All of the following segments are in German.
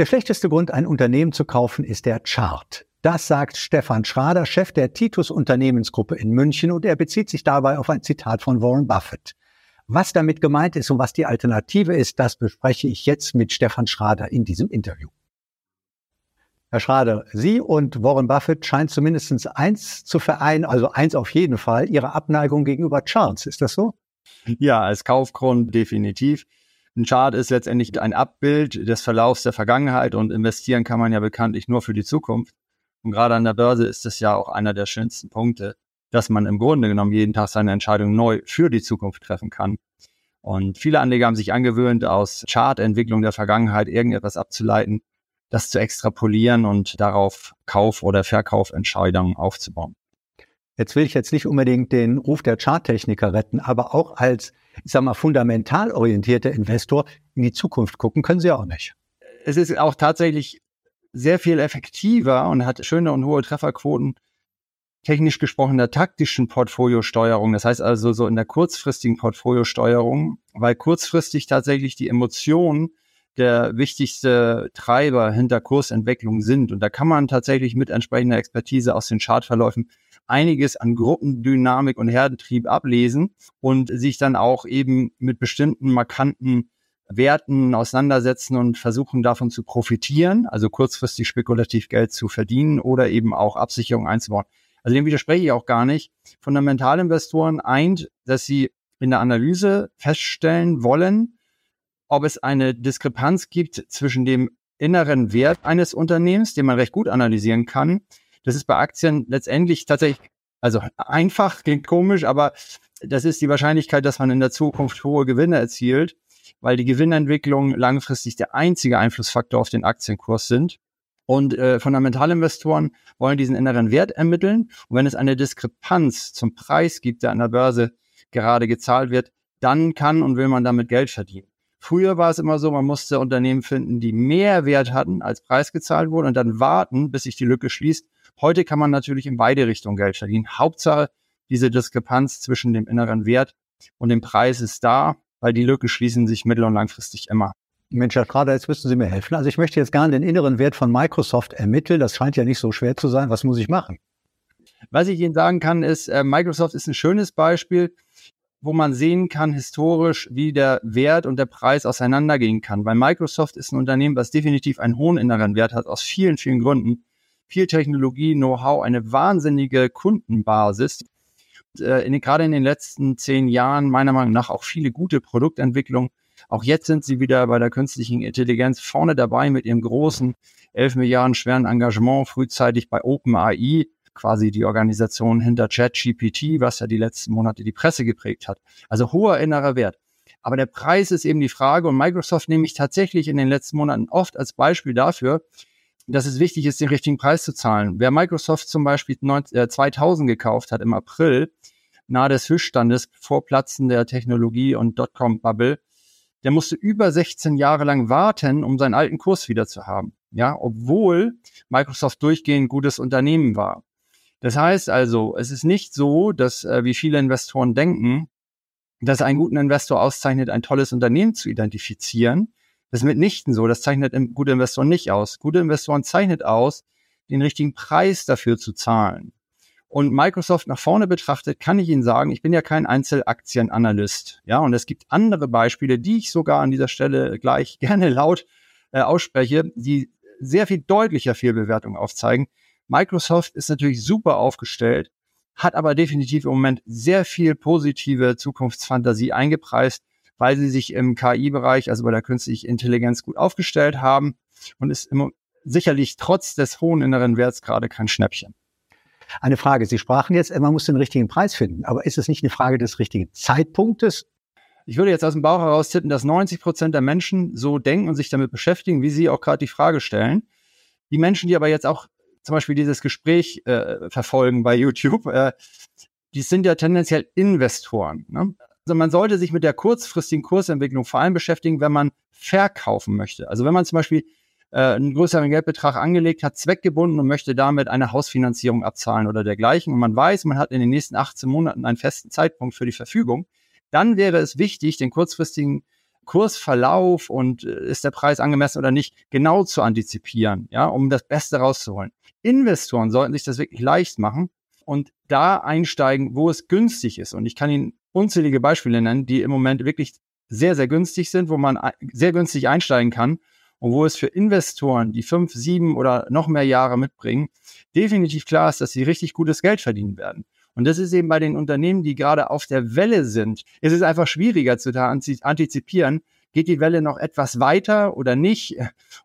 Der schlechteste Grund, ein Unternehmen zu kaufen, ist der Chart. Das sagt Stefan Schrader, Chef der Titus Unternehmensgruppe in München, und er bezieht sich dabei auf ein Zitat von Warren Buffett. Was damit gemeint ist und was die Alternative ist, das bespreche ich jetzt mit Stefan Schrader in diesem Interview. Herr Schrader, Sie und Warren Buffett scheinen zumindest eins zu vereinen, also eins auf jeden Fall, Ihre Abneigung gegenüber Charts. Ist das so? Ja, als Kaufgrund definitiv. Ein Chart ist letztendlich ein Abbild des Verlaufs der Vergangenheit und investieren kann man ja bekanntlich nur für die Zukunft. Und gerade an der Börse ist es ja auch einer der schönsten Punkte, dass man im Grunde genommen jeden Tag seine Entscheidung neu für die Zukunft treffen kann. Und viele Anleger haben sich angewöhnt, aus Chartentwicklung der Vergangenheit irgendetwas abzuleiten, das zu extrapolieren und darauf Kauf- oder Verkaufentscheidungen aufzubauen. Jetzt will ich jetzt nicht unbedingt den Ruf der Charttechniker retten, aber auch als, ich sag mal, fundamental orientierter Investor in die Zukunft gucken können Sie auch nicht. Es ist auch tatsächlich sehr viel effektiver und hat schöne und hohe Trefferquoten, technisch gesprochen der taktischen Portfoliosteuerung. Das heißt also so in der kurzfristigen Portfoliosteuerung, weil kurzfristig tatsächlich die Emotionen der wichtigste Treiber hinter Kursentwicklung sind. Und da kann man tatsächlich mit entsprechender Expertise aus den Chartverläufen einiges an Gruppendynamik und Herdentrieb ablesen und sich dann auch eben mit bestimmten markanten Werten auseinandersetzen und versuchen davon zu profitieren, also kurzfristig spekulativ Geld zu verdienen oder eben auch Absicherung einzubauen. Also dem widerspreche ich auch gar nicht. Fundamentalinvestoren eint, dass sie in der Analyse feststellen wollen, ob es eine Diskrepanz gibt zwischen dem inneren Wert eines Unternehmens, den man recht gut analysieren kann, das ist bei Aktien letztendlich tatsächlich, also einfach, klingt komisch, aber das ist die Wahrscheinlichkeit, dass man in der Zukunft hohe Gewinne erzielt, weil die Gewinnentwicklung langfristig der einzige Einflussfaktor auf den Aktienkurs sind. Und äh, Fundamentalinvestoren wollen diesen inneren Wert ermitteln. Und wenn es eine Diskrepanz zum Preis gibt, der an der Börse gerade gezahlt wird, dann kann und will man damit Geld verdienen. Früher war es immer so, man musste Unternehmen finden, die mehr Wert hatten, als Preis gezahlt wurde und dann warten, bis sich die Lücke schließt Heute kann man natürlich in beide Richtungen Geld verdienen. Hauptsache, diese Diskrepanz zwischen dem inneren Wert und dem Preis ist da, weil die Lücken schließen sich mittel- und langfristig immer. Mensch, Herr Schrader, jetzt müssen Sie mir helfen. Also ich möchte jetzt gerne den inneren Wert von Microsoft ermitteln. Das scheint ja nicht so schwer zu sein. Was muss ich machen? Was ich Ihnen sagen kann, ist, äh, Microsoft ist ein schönes Beispiel, wo man sehen kann historisch, wie der Wert und der Preis auseinandergehen kann. Weil Microsoft ist ein Unternehmen, was definitiv einen hohen inneren Wert hat, aus vielen, vielen Gründen viel Technologie, Know-how, eine wahnsinnige Kundenbasis. Äh, in, gerade in den letzten zehn Jahren meiner Meinung nach auch viele gute Produktentwicklungen. Auch jetzt sind sie wieder bei der künstlichen Intelligenz vorne dabei mit ihrem großen 11 Milliarden schweren Engagement frühzeitig bei OpenAI, quasi die Organisation hinter ChatGPT, was ja die letzten Monate die Presse geprägt hat. Also hoher innerer Wert. Aber der Preis ist eben die Frage und Microsoft nehme ich tatsächlich in den letzten Monaten oft als Beispiel dafür, dass es wichtig ist, den richtigen Preis zu zahlen. Wer Microsoft zum Beispiel 2000 äh, gekauft hat im April, nahe des Höchststandes vor Platzen der Technologie- und Dotcom-Bubble, der musste über 16 Jahre lang warten, um seinen alten Kurs wieder zu haben. Ja, obwohl Microsoft durchgehend gutes Unternehmen war. Das heißt also, es ist nicht so, dass, äh, wie viele Investoren denken, dass einen guten Investor auszeichnet, ein tolles Unternehmen zu identifizieren, das ist mitnichten so. Das zeichnet gute Investoren nicht aus. Gute Investoren zeichnet aus, den richtigen Preis dafür zu zahlen. Und Microsoft nach vorne betrachtet, kann ich Ihnen sagen, ich bin ja kein Einzelaktienanalyst. Ja, und es gibt andere Beispiele, die ich sogar an dieser Stelle gleich gerne laut äh, ausspreche, die sehr viel deutlicher Fehlbewertung aufzeigen. Microsoft ist natürlich super aufgestellt, hat aber definitiv im Moment sehr viel positive Zukunftsfantasie eingepreist weil sie sich im KI-Bereich, also bei der künstlichen Intelligenz gut aufgestellt haben und ist immer sicherlich trotz des hohen inneren Werts gerade kein Schnäppchen. Eine Frage. Sie sprachen jetzt, man muss den richtigen Preis finden. Aber ist es nicht eine Frage des richtigen Zeitpunktes? Ich würde jetzt aus dem Bauch heraus tippen, dass 90 Prozent der Menschen so denken und sich damit beschäftigen, wie Sie auch gerade die Frage stellen. Die Menschen, die aber jetzt auch zum Beispiel dieses Gespräch äh, verfolgen bei YouTube, äh, die sind ja tendenziell Investoren. Ne? Also man sollte sich mit der kurzfristigen Kursentwicklung vor allem beschäftigen, wenn man verkaufen möchte. Also wenn man zum Beispiel äh, einen größeren Geldbetrag angelegt hat, zweckgebunden und möchte damit eine Hausfinanzierung abzahlen oder dergleichen und man weiß, man hat in den nächsten 18 Monaten einen festen Zeitpunkt für die Verfügung, dann wäre es wichtig, den kurzfristigen Kursverlauf und äh, ist der Preis angemessen oder nicht, genau zu antizipieren, ja, um das Beste rauszuholen. Investoren sollten sich das wirklich leicht machen und da einsteigen, wo es günstig ist. Und ich kann Ihnen unzählige Beispiele nennen, die im Moment wirklich sehr, sehr günstig sind, wo man sehr günstig einsteigen kann und wo es für Investoren, die fünf, sieben oder noch mehr Jahre mitbringen, definitiv klar ist, dass sie richtig gutes Geld verdienen werden. Und das ist eben bei den Unternehmen, die gerade auf der Welle sind, ist es einfach schwieriger zu antizipieren, geht die Welle noch etwas weiter oder nicht.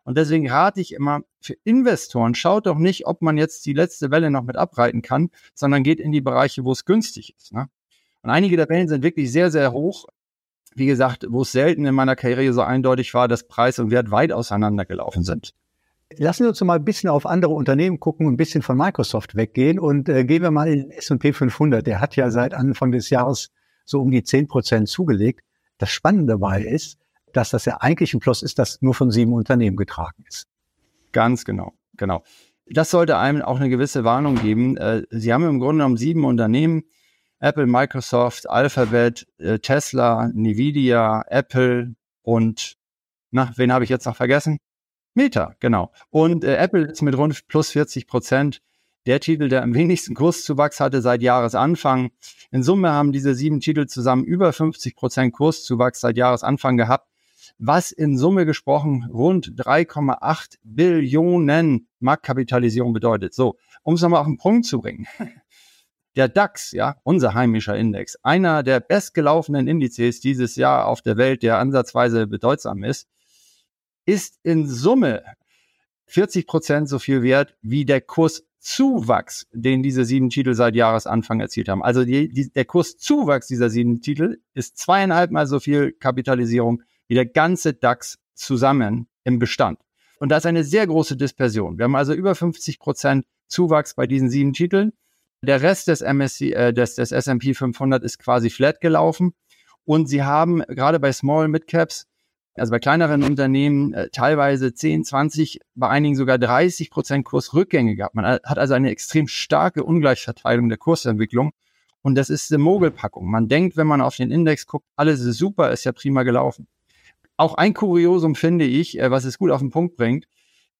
Und deswegen rate ich immer für Investoren, schaut doch nicht, ob man jetzt die letzte Welle noch mit abreiten kann, sondern geht in die Bereiche, wo es günstig ist. Ne? Und einige der Wellen sind wirklich sehr, sehr hoch. Wie gesagt, wo es selten in meiner Karriere so eindeutig war, dass Preis und Wert weit auseinandergelaufen sind. Lassen wir uns mal ein bisschen auf andere Unternehmen gucken und ein bisschen von Microsoft weggehen und äh, gehen wir mal in S&P 500. Der hat ja seit Anfang des Jahres so um die 10 Prozent zugelegt. Das Spannende dabei ist, dass das ja eigentlich ein Plus ist, das nur von sieben Unternehmen getragen ist. Ganz genau, genau. Das sollte einem auch eine gewisse Warnung geben. Äh, Sie haben im Grunde genommen sieben Unternehmen. Apple, Microsoft, Alphabet, äh, Tesla, Nvidia, Apple und, na, wen habe ich jetzt noch vergessen? Meta, genau. Und äh, Apple ist mit rund plus 40 Prozent der Titel, der am wenigsten Kurszuwachs hatte seit Jahresanfang. In Summe haben diese sieben Titel zusammen über 50 Prozent Kurszuwachs seit Jahresanfang gehabt, was in Summe gesprochen rund 3,8 Billionen Marktkapitalisierung bedeutet. So, um es nochmal auf den Punkt zu bringen. Der DAX, ja, unser heimischer Index, einer der bestgelaufenen Indizes dieses Jahr auf der Welt, der ansatzweise bedeutsam ist, ist in Summe 40 Prozent so viel wert wie der Kurszuwachs, den diese sieben Titel seit Jahresanfang erzielt haben. Also die, die, der Kurszuwachs dieser sieben Titel ist zweieinhalb Mal so viel Kapitalisierung wie der ganze DAX zusammen im Bestand. Und das ist eine sehr große Dispersion. Wir haben also über 50 Prozent Zuwachs bei diesen sieben Titeln. Der Rest des MSCI, äh, des, des S&P 500 ist quasi flat gelaufen. Und sie haben gerade bei Small Mid Caps also bei kleineren Unternehmen äh, teilweise 10, 20, bei einigen sogar 30 Prozent Kursrückgänge gehabt. Man hat also eine extrem starke Ungleichverteilung der Kursentwicklung. Und das ist eine Mogelpackung. Man denkt, wenn man auf den Index guckt, alles ist super, ist ja prima gelaufen. Auch ein Kuriosum finde ich, äh, was es gut auf den Punkt bringt.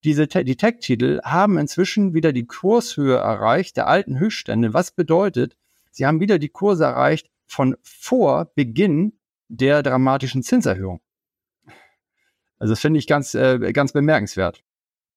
Diese, die Tech-Titel haben inzwischen wieder die Kurshöhe erreicht, der alten Höchststände. Was bedeutet, sie haben wieder die Kurse erreicht von vor Beginn der dramatischen Zinserhöhung. Also das finde ich ganz, äh, ganz bemerkenswert.